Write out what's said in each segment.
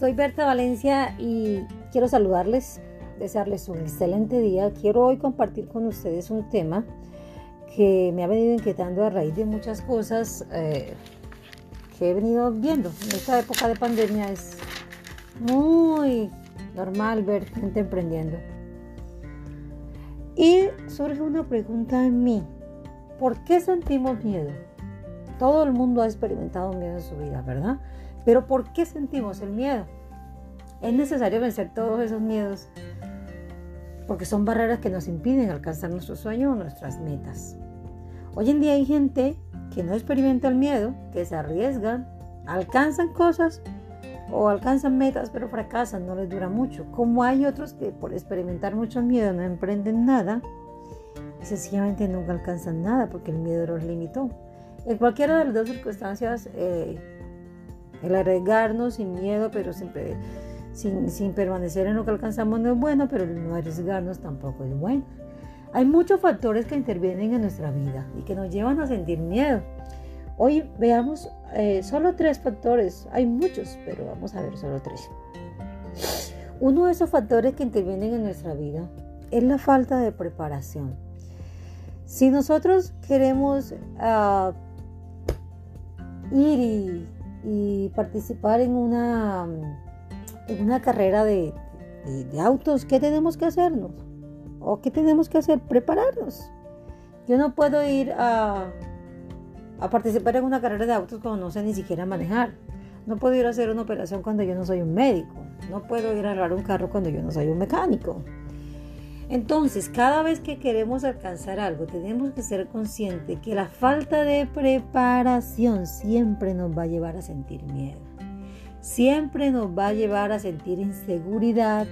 soy Berta Valencia y quiero saludarles, desearles un excelente día. Quiero hoy compartir con ustedes un tema que me ha venido inquietando a raíz de muchas cosas eh, que he venido viendo. En esta época de pandemia es muy normal ver gente emprendiendo. Y surge una pregunta en mí. ¿Por qué sentimos miedo? Todo el mundo ha experimentado miedo en su vida, ¿verdad? Pero ¿por qué sentimos el miedo? Es necesario vencer todos esos miedos porque son barreras que nos impiden alcanzar nuestros sueños o nuestras metas. Hoy en día hay gente que no experimenta el miedo, que se arriesgan, alcanzan cosas o alcanzan metas pero fracasan, no les dura mucho. Como hay otros que por experimentar mucho miedo no emprenden nada y sencillamente nunca alcanzan nada porque el miedo los limitó. En cualquiera de las dos circunstancias, eh, el arriesgarnos sin miedo, pero siempre sin, sin permanecer en lo que alcanzamos no es bueno, pero el no arriesgarnos tampoco es bueno. Hay muchos factores que intervienen en nuestra vida y que nos llevan a sentir miedo. Hoy veamos eh, solo tres factores. Hay muchos, pero vamos a ver solo tres. Uno de esos factores que intervienen en nuestra vida es la falta de preparación. Si nosotros queremos uh, ir y, participar en una, en una carrera de, de, autos, ¿qué tenemos que hacernos? ¿O qué tenemos que hacer? Prepararnos. Yo no puedo ir a, a participar en una carrera de autos cuando no sé ni siquiera manejar. No puedo ir a hacer una operación cuando yo no soy un médico. No puedo ir a arreglar un carro cuando yo no soy un mecánico. Entonces, cada vez que queremos alcanzar algo, tenemos que ser conscientes que la falta de preparación siempre nos va a llevar a sentir miedo. Siempre nos va a llevar a sentir inseguridad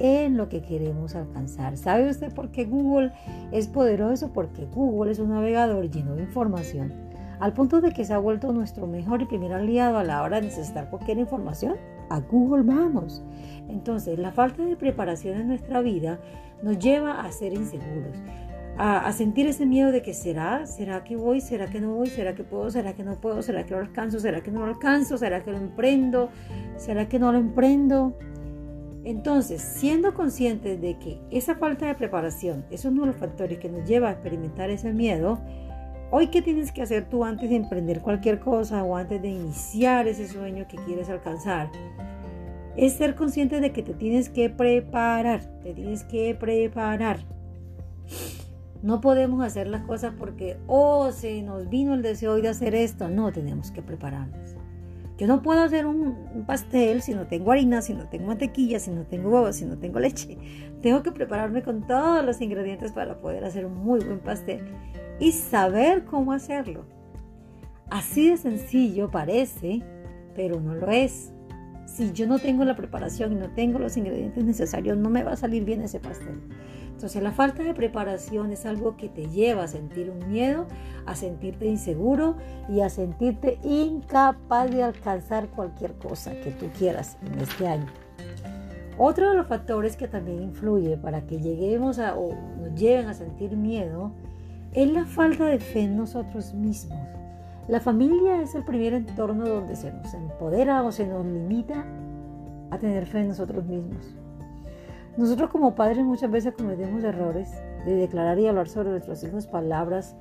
en lo que queremos alcanzar. ¿Sabe usted por qué Google es poderoso? Porque Google es un navegador lleno de información, al punto de que se ha vuelto nuestro mejor y primer aliado a la hora de necesitar cualquier información. A Google vamos. Entonces, la falta de preparación en nuestra vida nos lleva a ser inseguros, a, sentir ese miedo de que será, será que voy, será que no voy, será que puedo, será que no puedo, será que lo alcanzo, será que no lo alcanzo, será que lo emprendo, será que no lo emprendo. Entonces, siendo conscientes de que esa falta de preparación es uno de los factores que nos lleva a experimentar ese miedo, hoy qué tienes que hacer tú antes de emprender cualquier cosa o antes de iniciar ese sueño que quieres alcanzar? es ser consciente de que te tienes que preparar, te tienes que preparar. No podemos hacer las cosas porque, oh, se nos vino el deseo de hacer esto. No, tenemos que prepararnos. Yo no puedo hacer un, pastel si no tengo harina, si no tengo mantequilla, si no tengo huevos, si no tengo leche. Tengo que prepararme con todos los ingredientes para poder hacer un muy buen pastel y saber cómo hacerlo. Así de sencillo parece, pero no lo es si yo no tengo la preparación y no tengo los ingredientes necesarios, no me va a salir bien ese pastel. Entonces la falta de preparación es algo que te lleva a sentir un miedo, a sentirte inseguro y a sentirte incapaz de alcanzar cualquier cosa que tú quieras en este año. Otro de los factores que también influye para que lleguemos a o nos lleven a sentir miedo es la falta de fe en nosotros mismos. La familia es el primer entorno donde se nos empodera o se nos limita a tener fe en nosotros mismos. Nosotros como padres muchas veces cometemos errores de declarar y hablar sobre nuestros hijos palabras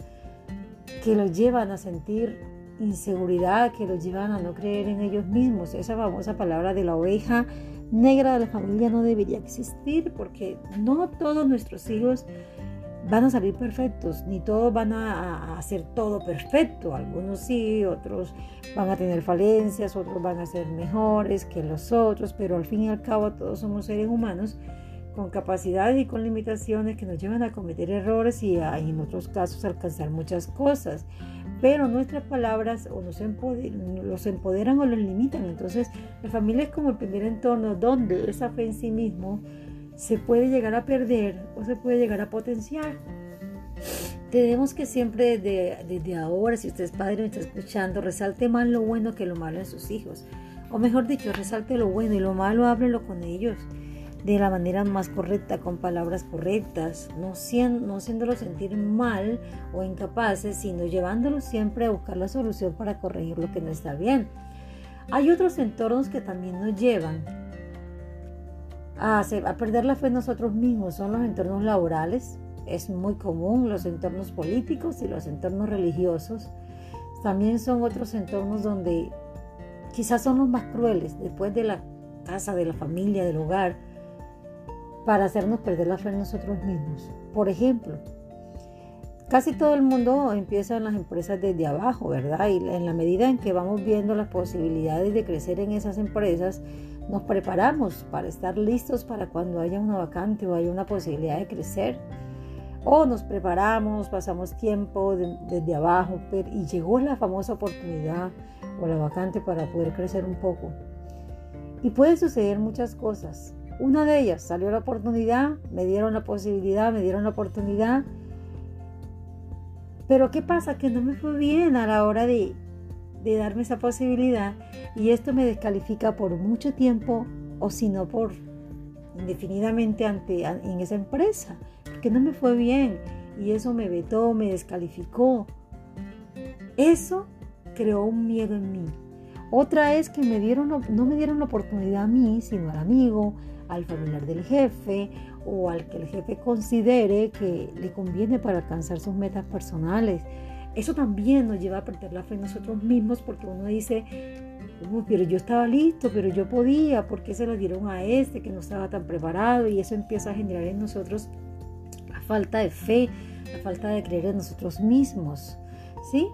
que los llevan a sentir inseguridad, que los llevan a no creer en ellos mismos. Esa famosa palabra de la oveja negra de la familia no debería existir porque no todos nuestros hijos van a salir perfectos, ni todos van a, hacer todo perfecto, algunos sí, otros van a tener falencias, otros van a ser mejores que los otros, pero al fin y al cabo todos somos seres humanos con capacidades y con limitaciones que nos llevan a cometer errores y en otros casos alcanzar muchas cosas. Pero nuestras palabras o nos los empoderan o los limitan. Entonces, la familia es como el primer entorno donde esa fe en sí mismo se puede llegar a perder o se puede llegar a potenciar. Tenemos que siempre desde, ahora, si usted es padre y está escuchando, resalte más lo bueno que lo malo en sus hijos. O mejor dicho, resalte lo bueno y lo malo, háblelo con ellos de la manera más correcta, con palabras correctas, no, siendo, no haciéndolo sentir mal o incapaces, sino llevándolo siempre a buscar la solución para corregir lo que no está bien. Hay otros entornos que también nos llevan a, perder la fe en nosotros mismos, son los entornos laborales, es muy común los entornos políticos y los entornos religiosos. También son otros entornos donde quizás son los más crueles, después de la casa, de la familia, del hogar, para hacernos perder la fe en nosotros mismos. Por ejemplo, casi todo el mundo empieza en las empresas desde abajo, ¿verdad? Y en la medida en que vamos viendo las posibilidades de crecer en esas empresas, nos preparamos para estar listos para cuando haya una vacante o haya una posibilidad de crecer. O nos preparamos, pasamos tiempo desde abajo y llegó la famosa oportunidad o la vacante para poder crecer un poco. Y puede suceder muchas cosas. Una de ellas salió la oportunidad, me dieron la posibilidad, me dieron la oportunidad. Pero ¿qué pasa? Que no me fue bien a la hora de, de darme esa posibilidad y esto me descalifica por mucho tiempo o si no por indefinidamente ante, en esa empresa, porque no me fue bien y eso me vetó, me descalificó. Eso creó un miedo en mí. Otra es que me dieron, no me dieron la oportunidad a mí, sino al amigo, al familiar del jefe o al que el jefe considere que le conviene para alcanzar sus metas personales. Eso también nos lleva a perder la fe en nosotros mismos porque uno dice, pero yo estaba listo, pero yo podía, ¿por qué se lo dieron a este que no estaba tan preparado? Y eso empieza a generar en nosotros la falta de fe, la falta de creer en nosotros mismos, ¿sí?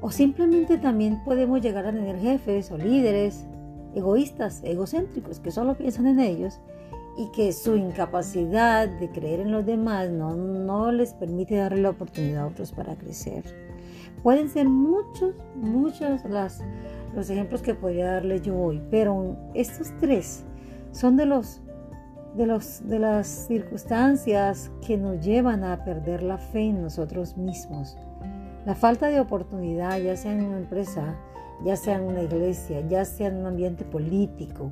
O simplemente también podemos llegar a tener jefes o líderes egoístas, egocéntricos, que solo piensan en ellos y que su incapacidad de creer en los demás no, no les permite darle la oportunidad a otros para crecer. Pueden ser muchos, muchos las, los ejemplos que podría darle yo hoy, pero estos tres son de los de, los, de las circunstancias que nos llevan a perder la fe en nosotros mismos. La falta de oportunidad, ya sea en una empresa, ya sea en una iglesia, ya sea en un ambiente político,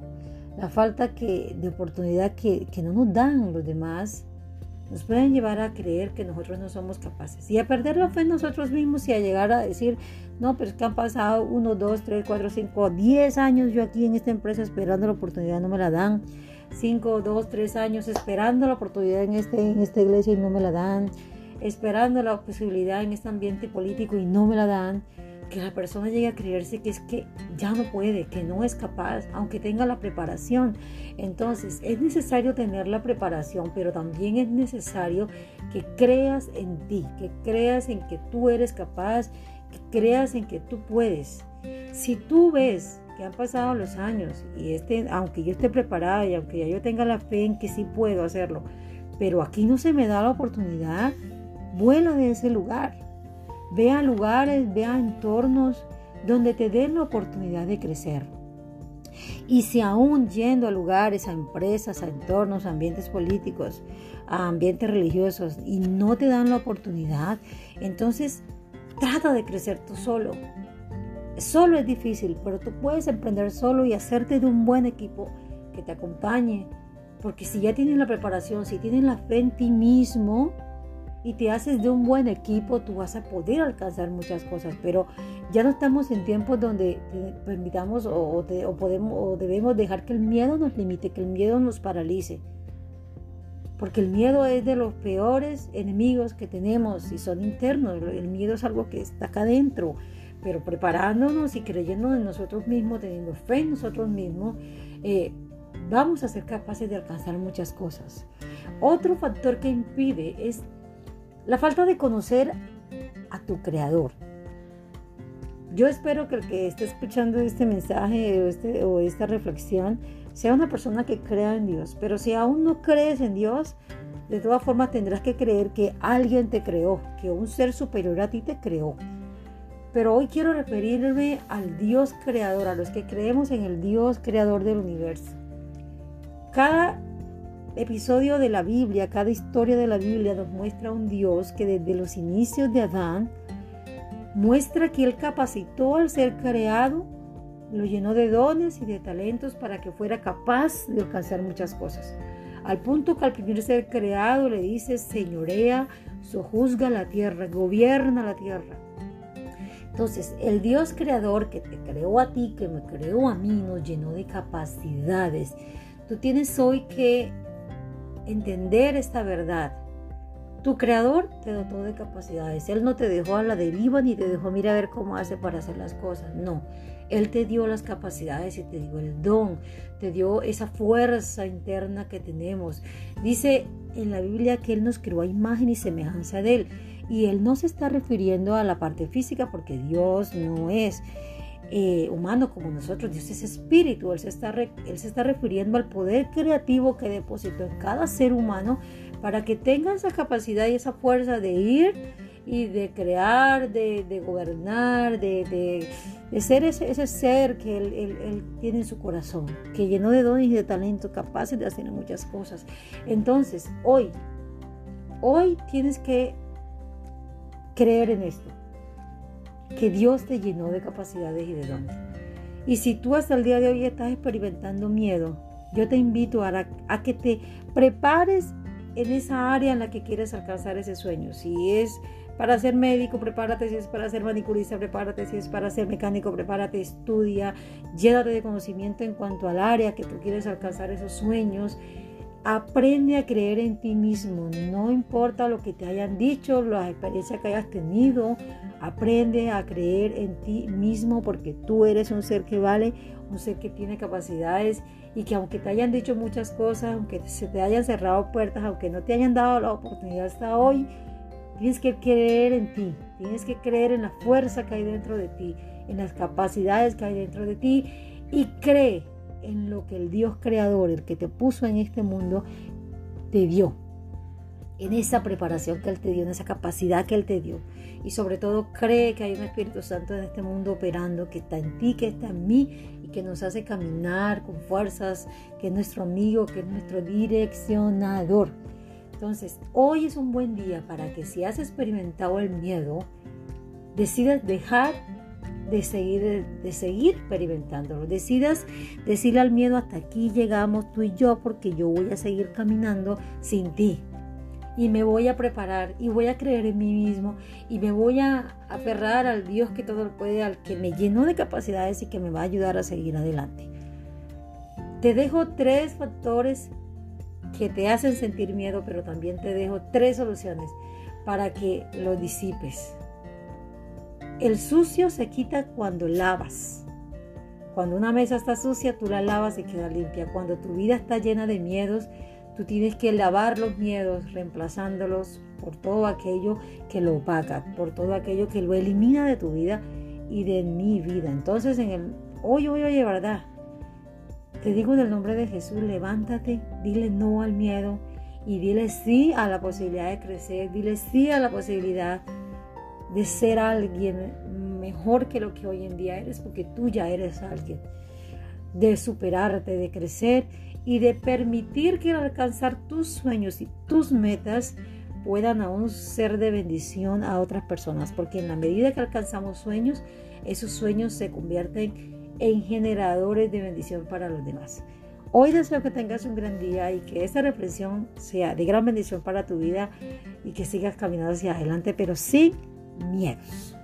la falta de oportunidad que, no nos dan los demás, nos pueden llevar a creer que nosotros no somos capaces. Y a perder la fe en nosotros mismos y a llegar a decir, no, pero es que han pasado uno, dos, tres, cuatro, cinco, diez años yo aquí en esta empresa esperando la oportunidad, no me la dan. Cinco, dos, tres años esperando la oportunidad en, este, en esta iglesia y no me la dan. Esperando la posibilidad en este ambiente político y no me la dan, que la persona llegue a creerse que es que ya no puede, que no es capaz, aunque tenga la preparación. Entonces es necesario tener la preparación, pero también es necesario que creas en ti, que creas en que tú eres capaz, que creas en que tú puedes. Si tú ves que han pasado los años y este, aunque yo esté preparada y aunque ya yo tenga la fe en que sí puedo hacerlo, pero aquí no se me da la oportunidad, Vuela de ese lugar. Ve a lugares, ve a entornos donde te den la oportunidad de crecer. Y si aún yendo a lugares, a empresas, a entornos, a ambientes políticos, a ambientes religiosos y no te dan la oportunidad, entonces trata de crecer tú solo. Solo es difícil, pero tú puedes emprender solo y hacerte de un buen equipo que te acompañe. Porque si ya tienes la preparación, si tienes la fe en ti mismo, y te haces de un buen equipo, tú vas a poder alcanzar muchas cosas, pero ya no estamos en tiempos donde permitamos o, podemos, o debemos dejar que el miedo nos limite, que el miedo nos paralice. Porque el miedo es de los peores enemigos que tenemos y son internos. El miedo es algo que está acá adentro. Pero preparándonos y creyendo en nosotros mismos, teniendo fe en nosotros mismos, eh, vamos a ser capaces de alcanzar muchas cosas. Otro factor que impide es la falta de conocer a tu creador. Yo espero que el que esté escuchando este mensaje o, este, o esta reflexión sea una persona que crea en Dios. Pero si aún no crees en Dios, de todas formas tendrás que creer que alguien te creó, que un ser superior a ti te creó. Pero hoy quiero referirme al Dios creador, a los que creemos en el Dios creador del universo. Cada episodio de la Biblia, cada historia de la Biblia nos muestra un Dios que desde los inicios de Adán muestra que Él capacitó al ser creado, lo llenó de dones y de talentos para que fuera capaz de alcanzar muchas cosas. Al punto que al primer ser creado le dice, señorea, sojuzga la tierra, gobierna la tierra. Entonces, el Dios creador que te creó a ti, que me creó a mí, nos llenó de capacidades. Tú tienes hoy que entender esta verdad. Tu creador te dotó de capacidades. Él no te dejó a la deriva ni te dejó, mira a ver cómo hace para hacer las cosas. No, Él te dio las capacidades y te dio el don, te dio esa fuerza interna que tenemos. Dice en la Biblia que Él nos creó a imagen y semejanza de Él. Y Él no se está refiriendo a la parte física porque Dios no es eh, humano como nosotros, Dios es espíritu, él se, está él se está refiriendo al poder creativo que depositó en cada ser humano para que tenga esa capacidad y esa fuerza de ir y de crear, de, gobernar, de, ser ese, ser que él, tiene en su corazón, que llenó de dones y de talento, capaces de hacer muchas cosas. Entonces, hoy, hoy tienes que creer en esto, que Dios te llenó de capacidades y de dones. Y si tú hasta el día de hoy estás experimentando miedo, yo te invito a, que te prepares en esa área en la que quieres alcanzar ese sueño. Si es para ser médico, prepárate. Si es para ser manicurista, prepárate. Si es para ser mecánico, prepárate, estudia, llévate de conocimiento en cuanto al área que tú quieres alcanzar esos sueños Aprende a creer en ti mismo, no importa lo que te hayan dicho, las experiencias que hayas tenido, aprende a creer en ti mismo porque tú eres un ser que vale, un ser que tiene capacidades y que aunque te hayan dicho muchas cosas, aunque se te hayan cerrado puertas, aunque no te hayan dado la oportunidad hasta hoy, tienes que creer en ti, tienes que creer en la fuerza que hay dentro de ti, en las capacidades que hay dentro de ti y cree en lo que el Dios creador, el que te puso en este mundo, te dio. En esa preparación que Él te dio, en esa capacidad que Él te dio. Y sobre todo cree que hay un Espíritu Santo en este mundo operando, que está en ti, que está en mí y que nos hace caminar con fuerzas, que es nuestro amigo, que es nuestro direccionador. Entonces, hoy es un buen día para que si has experimentado el miedo, decidas dejar de seguir, de seguir experimentándolo. Decidas decirle al miedo, hasta aquí llegamos tú y yo, porque yo voy a seguir caminando sin ti. Y me voy a preparar y voy a creer en mí mismo y me voy a aferrar al Dios que todo lo puede, al que me llenó de capacidades y que me va a ayudar a seguir adelante. Te dejo tres factores que te hacen sentir miedo, pero también te dejo tres soluciones para que lo disipes. El sucio se quita cuando lavas. Cuando una mesa está sucia, tú la lavas y queda limpia. Cuando tu vida está llena de miedos, tú tienes que lavar los miedos, reemplazándolos por todo aquello que lo opaca, por todo aquello que lo elimina de tu vida y de mi vida. Entonces, en el hoy, hoy, oye, ¿verdad? Te digo en el nombre de Jesús, levántate, dile no al miedo y dile sí a la posibilidad de crecer, dile sí a la posibilidad de ser alguien mejor que lo que hoy en día eres, porque tú ya eres alguien, de superarte, de crecer y de permitir que al alcanzar tus sueños y tus metas puedan aún ser de bendición a otras personas, porque en la medida que alcanzamos sueños, esos sueños se convierten en generadores de bendición para los demás. Hoy deseo que tengas un gran día y que esta reflexión sea de gran bendición para tu vida y que sigas caminando hacia adelante, pero sin miedos.